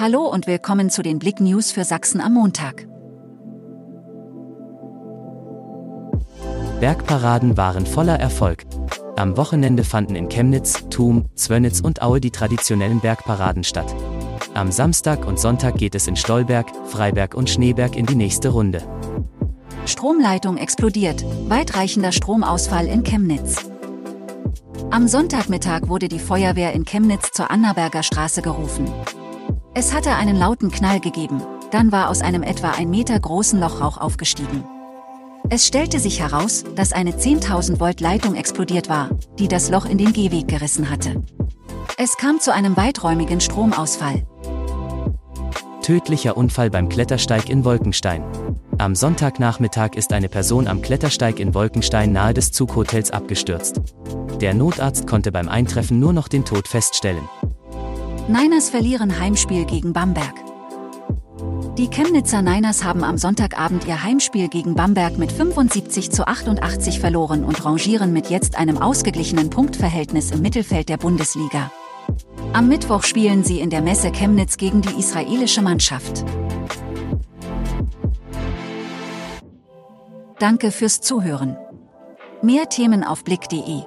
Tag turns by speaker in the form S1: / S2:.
S1: Hallo und willkommen zu den Blick News für Sachsen am Montag.
S2: Bergparaden waren voller Erfolg. Am Wochenende fanden in Chemnitz, Thum, Zwönitz und Aue die traditionellen Bergparaden statt. Am Samstag und Sonntag geht es in Stolberg, Freiberg und Schneeberg in die nächste Runde.
S1: Stromleitung explodiert, weitreichender Stromausfall in Chemnitz. Am Sonntagmittag wurde die Feuerwehr in Chemnitz zur Annaberger Straße gerufen. Es hatte einen lauten Knall gegeben, dann war aus einem etwa ein Meter großen Loch Rauch aufgestiegen. Es stellte sich heraus, dass eine 10.000 Volt Leitung explodiert war, die das Loch in den Gehweg gerissen hatte. Es kam zu einem weiträumigen Stromausfall.
S2: Tödlicher Unfall beim Klettersteig in Wolkenstein. Am Sonntagnachmittag ist eine Person am Klettersteig in Wolkenstein nahe des Zughotels abgestürzt. Der Notarzt konnte beim Eintreffen nur noch den Tod feststellen.
S1: Niners verlieren Heimspiel gegen Bamberg. Die Chemnitzer Niners haben am Sonntagabend ihr Heimspiel gegen Bamberg mit 75 zu 88 verloren und rangieren mit jetzt einem ausgeglichenen Punktverhältnis im Mittelfeld der Bundesliga. Am Mittwoch spielen sie in der Messe Chemnitz gegen die israelische Mannschaft. Danke fürs Zuhören. Mehr Themen auf blick.de